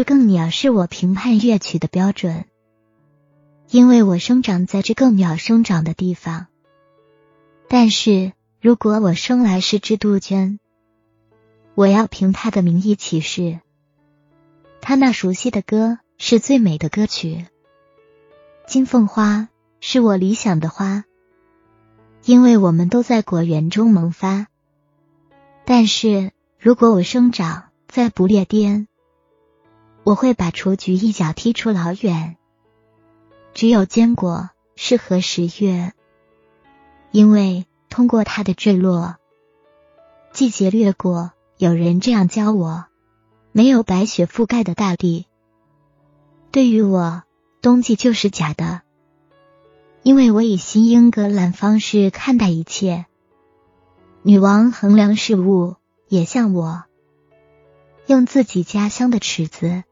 这更鸟是我评判乐曲的标准，因为我生长在这更鸟生长的地方。但是如果我生来是只杜鹃，我要凭他的名义起誓，他那熟悉的歌是最美的歌曲。金凤花是我理想的花，因为我们都在果园中萌发。但是如果我生长在不列颠，我会把雏菊一脚踢出老远。只有坚果适合十月，因为通过它的坠落，季节掠过。有人这样教我：没有白雪覆盖的大地，对于我，冬季就是假的，因为我以新英格兰方式看待一切。女王衡量事物，也像我，用自己家乡的尺子